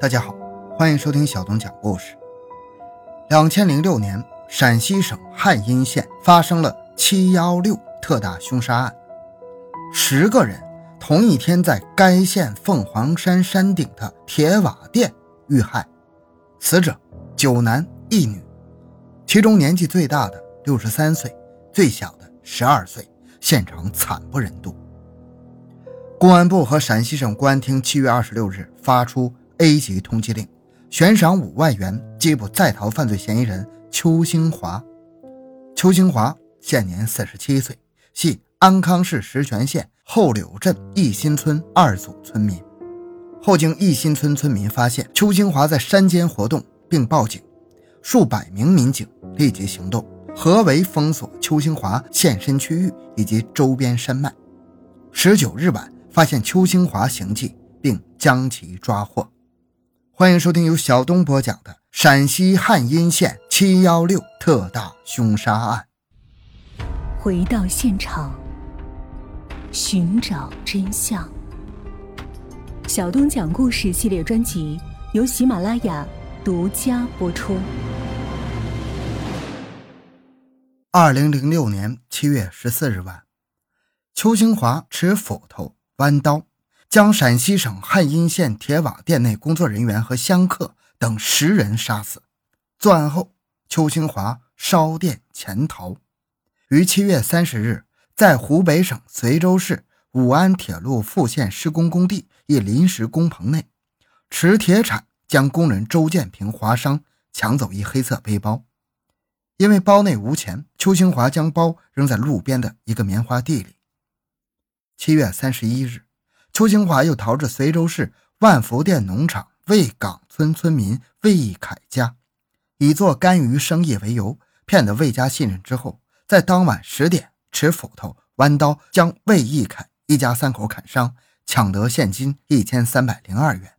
大家好，欢迎收听小东讲故事。两千零六年，陕西省汉阴县发生了“七幺六”特大凶杀案，十个人同一天在该县凤凰山山顶的铁瓦店遇害，死者九男一女，其中年纪最大的六十三岁，最小的十二岁，现场惨不忍睹。公安部和陕西省公安厅七月二十六日发出 A 级通缉令，悬赏五万元缉捕在逃犯罪嫌疑人邱兴华。邱兴华现年四十七岁，系安康市石泉县后柳镇义新村二组村民。后经义新村村民发现邱兴华在山间活动，并报警，数百名民警立即行动，合围封锁邱兴华现身区域以及周边山脉。十九日晚。发现邱兴华行迹，并将其抓获。欢迎收听由小东播讲的陕西汉阴县“七幺六”特大凶杀案。回到现场，寻找真相。小东讲故事系列专辑由喜马拉雅独家播出。二零零六年七月十四日晚，邱兴华持斧头。弯刀将陕西省汉阴县铁瓦店内工作人员和香客等十人杀死。作案后，邱兴华烧店潜逃，于七月三十日在湖北省随州市武安铁路复线施工工地一临时工棚内，持铁铲将工人周建平划伤，抢走一黑色背包。因为包内无钱，邱兴华将包扔在路边的一个棉花地里。七月三十一日，邱兴华又逃至随州市万福店农场魏岗村村民魏义凯家，以做干鱼生意为由，骗得魏家信任之后，在当晚十点持斧头、弯刀将魏义凯一家三口砍伤，抢得现金一千三百零二元。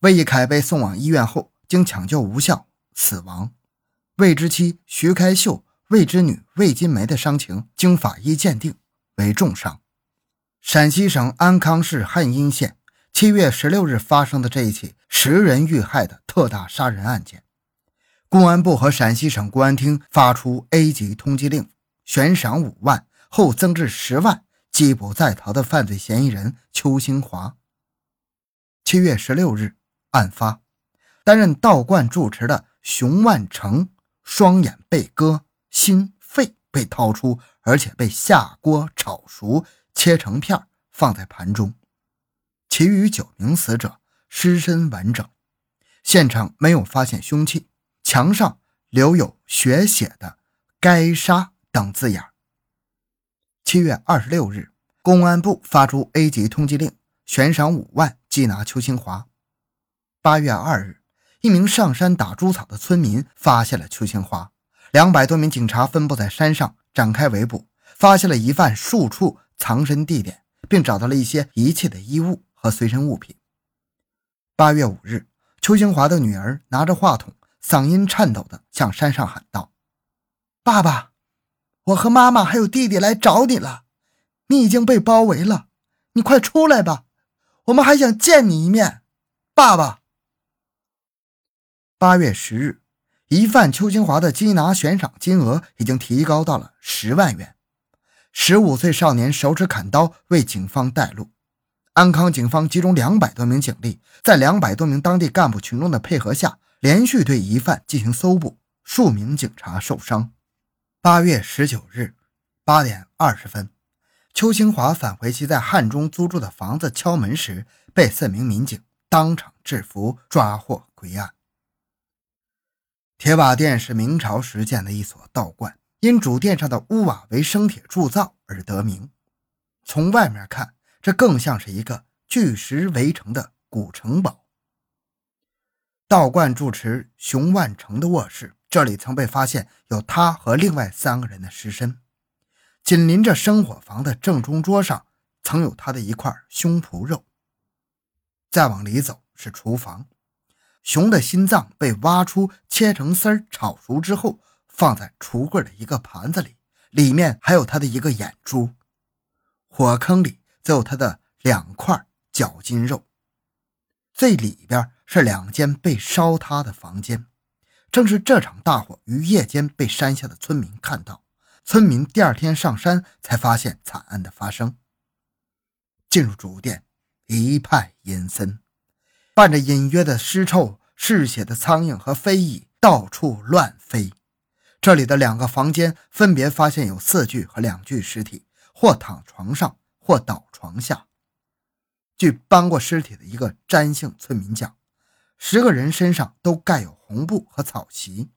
魏义凯被送往医院后，经抢救无效死亡。魏之妻徐开秀、魏之女魏金梅的伤情经法医鉴定为重伤。陕西省安康市汉阴县七月十六日发生的这一起十人遇害的特大杀人案件，公安部和陕西省公安厅发出 A 级通缉令，悬赏五万，后增至十万，缉捕在逃的犯罪嫌疑人邱兴华。七月十六日，案发，担任道观住持的熊万成双眼被割，心肺被掏出，而且被下锅炒熟。切成片放在盘中，其余九名死者尸身完整，现场没有发现凶器，墙上留有血写的“该杀”等字眼。七月二十六日，公安部发出 A 级通缉令，悬赏五万缉拿邱兴华。八月二日，一名上山打猪草的村民发现了邱兴华，两百多名警察分布在山上展开围捕，发现了疑犯数处。藏身地点，并找到了一些遗弃的衣物和随身物品。八月五日，邱兴华的女儿拿着话筒，嗓音颤抖地向山上喊道：“爸爸，我和妈妈还有弟弟来找你了，你已经被包围了，你快出来吧，我们还想见你一面，爸爸。”八月十日，疑犯邱兴华的缉拿悬赏金额已经提高到了十万元。十五岁少年手持砍刀为警方带路，安康警方集中两百多名警力，在两百多名当地干部群众的配合下，连续对疑犯进行搜捕，数名警察受伤。八月十九日八点二十分，邱兴华返回其在汉中租住的房子，敲门时被四名民警当场制服，抓获归案。铁瓦店是明朝时建的一所道观。因主殿上的屋瓦为生铁铸造而得名。从外面看，这更像是一个巨石围成的古城堡。道观住持熊万成的卧室，这里曾被发现有他和另外三个人的尸身。紧邻着生火房的正中桌上，曾有他的一块胸脯肉。再往里走是厨房，熊的心脏被挖出，切成丝儿，炒熟之后。放在橱柜的一个盘子里，里面还有他的一个眼珠。火坑里则有他的两块脚筋肉，最里边是两间被烧塌的房间。正是这场大火于夜间被山下的村民看到，村民第二天上山才发现惨案的发生。进入主殿，一派阴森，伴着隐约的尸臭，嗜血的苍蝇和飞蚁到处乱飞。这里的两个房间分别发现有四具和两具尸体，或躺床上，或倒床下。据搬过尸体的一个詹姓村民讲，十个人身上都盖有红布和草席，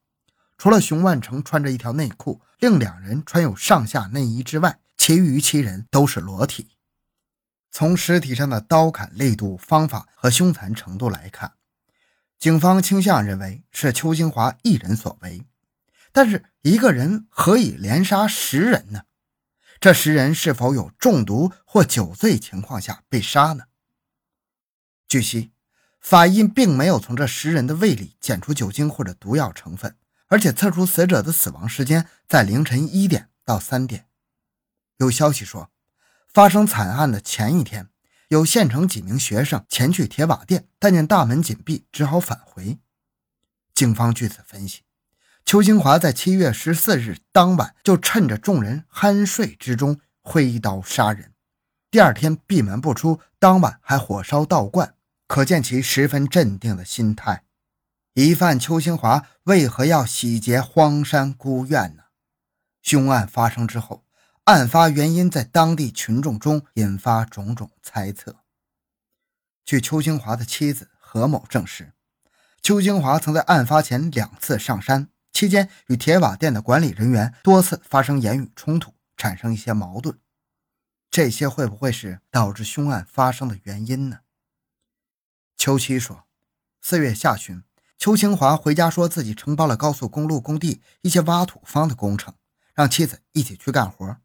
除了熊万成穿着一条内裤，另两人穿有上下内衣之外，其余七人都是裸体。从尸体上的刀砍力度、方法和凶残程度来看，警方倾向认为是邱兴华一人所为。但是一个人何以连杀十人呢？这十人是否有中毒或酒醉情况下被杀呢？据悉，法医并没有从这十人的胃里检出酒精或者毒药成分，而且测出死者的死亡时间在凌晨一点到三点。有消息说，发生惨案的前一天，有县城几名学生前去铁瓦店，但见大门紧闭，只好返回。警方据此分析。邱兴华在七月十四日当晚就趁着众人酣睡之中挥刀杀人，第二天闭门不出，当晚还火烧道观，可见其十分镇定的心态。疑犯邱兴华为何要洗劫荒山孤院呢？凶案发生之后，案发原因在当地群众中引发种种猜测。据邱兴华的妻子何某证实，邱兴华曾在案发前两次上山。期间与铁瓦店的管理人员多次发生言语冲突，产生一些矛盾。这些会不会是导致凶案发生的原因呢？邱七说，四月下旬，邱清华回家说自己承包了高速公路工地一些挖土方的工程，让妻子一起去干活。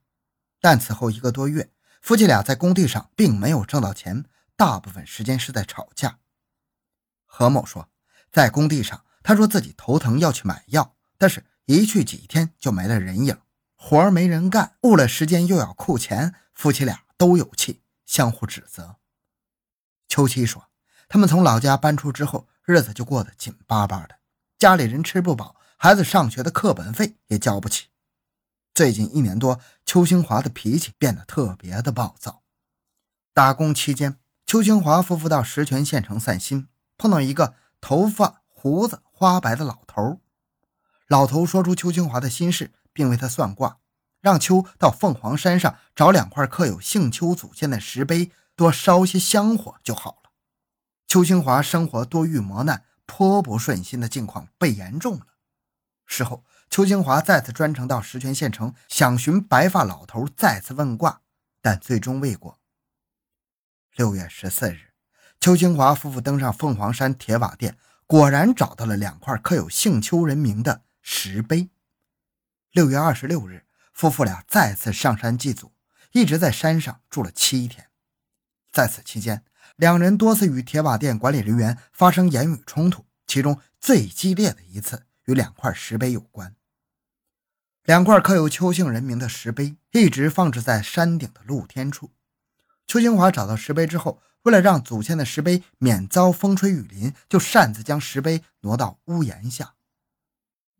但此后一个多月，夫妻俩在工地上并没有挣到钱，大部分时间是在吵架。何某说，在工地上，他说自己头疼要去买药。但是，一去几天就没了人影，活没人干，误了时间又要扣钱，夫妻俩都有气，相互指责。秋七说，他们从老家搬出之后，日子就过得紧巴巴的，家里人吃不饱，孩子上学的课本费也交不起。最近一年多，邱兴华的脾气变得特别的暴躁。打工期间，邱兴华夫妇到石泉县城散心，碰到一个头发胡子花白的老头。老头说出邱清华的心事，并为他算卦，让邱到凤凰山上找两块刻有姓邱祖先的石碑，多烧些香火就好了。邱清华生活多遇磨难，颇不顺心的境况被严重了。事后，邱清华再次专程到石泉县城，想寻白发老头再次问卦，但最终未果。六月十四日，邱清华夫妇登上凤凰山铁瓦店，果然找到了两块刻有姓邱人名的。石碑。六月二十六日，夫妇俩再次上山祭祖，一直在山上住了七天。在此期间，两人多次与铁瓦店管理人员发生言语冲突，其中最激烈的一次与两块石碑有关。两块刻有邱姓人名的石碑一直放置在山顶的露天处。邱清华找到石碑之后，为了让祖先的石碑免遭风吹雨淋，就擅自将石碑挪到屋檐下。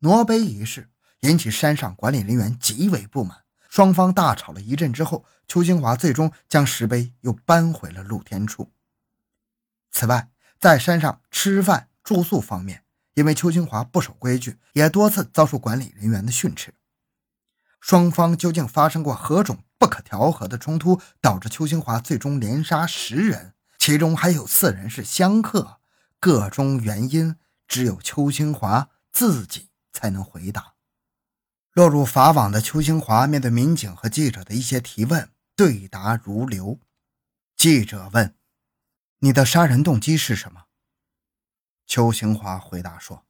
挪碑一事引起山上管理人员极为不满，双方大吵了一阵之后，邱清华最终将石碑又搬回了露天处。此外，在山上吃饭住宿方面，因为邱清华不守规矩，也多次遭受管理人员的训斥。双方究竟发生过何种不可调和的冲突，导致邱清华最终连杀十人，其中还有四人是香客？个中原因，只有邱清华自己。才能回答。落入法网的邱兴华面对民警和记者的一些提问，对答如流。记者问：“你的杀人动机是什么？”邱兴华回答说：“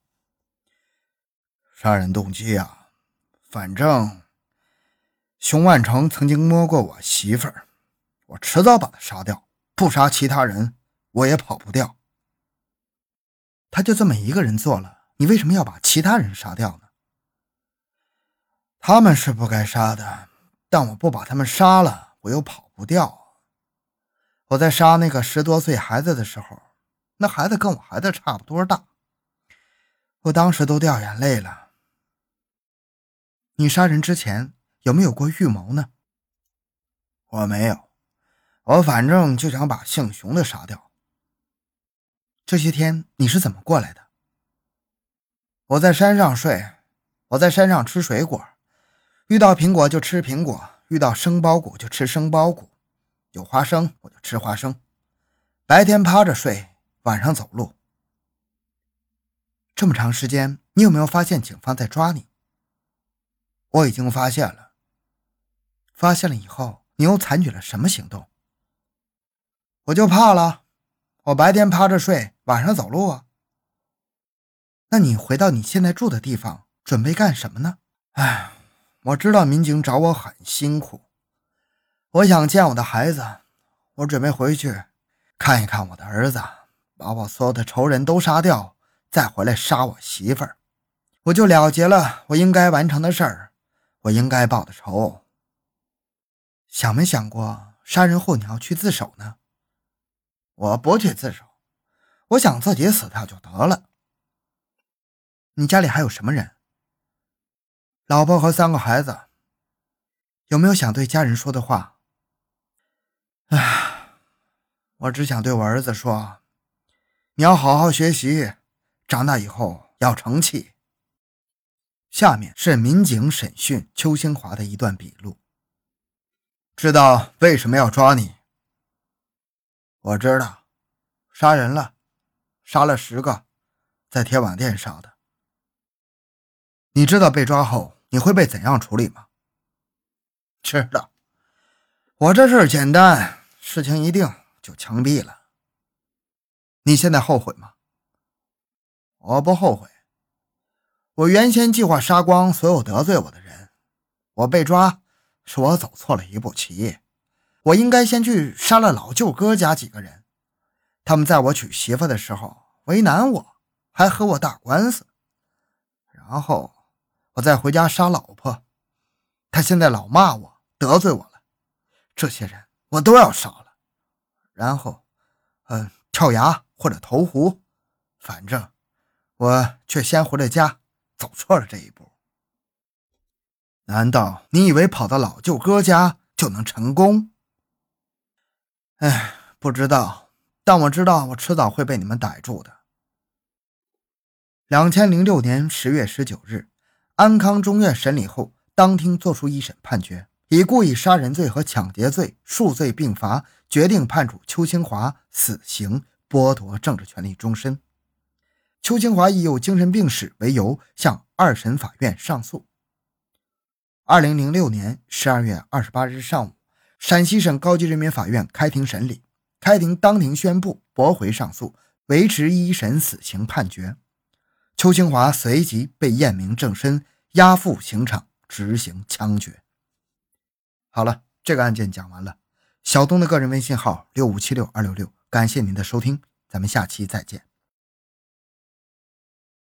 杀人动机啊，反正熊万成曾经摸过我媳妇儿，我迟早把他杀掉。不杀其他人，我也跑不掉。他就这么一个人做了。”你为什么要把其他人杀掉呢？他们是不该杀的，但我不把他们杀了，我又跑不掉。我在杀那个十多岁孩子的时候，那孩子跟我孩子差不多大，我当时都掉眼泪了。你杀人之前有没有过预谋呢？我没有，我反正就想把姓熊的杀掉。这些天你是怎么过来的？我在山上睡，我在山上吃水果，遇到苹果就吃苹果，遇到生苞谷就吃生苞谷，有花生我就吃花生。白天趴着睡，晚上走路。这么长时间，你有没有发现警方在抓你？我已经发现了。发现了以后。你又采取了什么行动？我就怕了。我白天趴着睡，晚上走路啊。那你回到你现在住的地方，准备干什么呢？哎，我知道民警找我很辛苦。我想见我的孩子，我准备回去看一看我的儿子，把我所有的仇人都杀掉，再回来杀我媳妇儿，我就了结了我应该完成的事儿，我应该报的仇。想没想过杀人后你要去自首呢？我不去自首，我想自己死掉就得了。你家里还有什么人？老婆和三个孩子。有没有想对家人说的话？唉，我只想对我儿子说：你要好好学习，长大以后要成器。下面是民警审讯邱兴华的一段笔录。知道为什么要抓你？我知道，杀人了，杀了十个，在铁网店杀的。你知道被抓后你会被怎样处理吗？知道。我这事儿简单，事情一定就枪毙了。你现在后悔吗？我不后悔。我原先计划杀光所有得罪我的人，我被抓。是我走错了一步棋，我应该先去杀了老舅哥家几个人，他们在我娶媳妇的时候为难我，还和我打官司，然后我再回家杀老婆，他现在老骂我得罪我了，这些人我都要杀了，然后，嗯，跳崖或者投湖，反正我却先回了家，走错了这一步。难道你以为跑到老舅哥家就能成功？哎，不知道，但我知道我迟早会被你们逮住的。两千零六年十月十九日，安康中院审理后，当庭作出一审判决，以故意杀人罪和抢劫罪数罪并罚，决定判处邱清华死刑，剥夺政治权利终身。邱清华以有精神病史为由，向二审法院上诉。二零零六年十二月二十八日上午，陕西省高级人民法院开庭审理，开庭当庭宣布驳回上诉，维持一审死刑判决。邱清华随即被验明正身，押赴刑场执行枪决。好了，这个案件讲完了。小东的个人微信号六五七六二六六，感谢您的收听，咱们下期再见。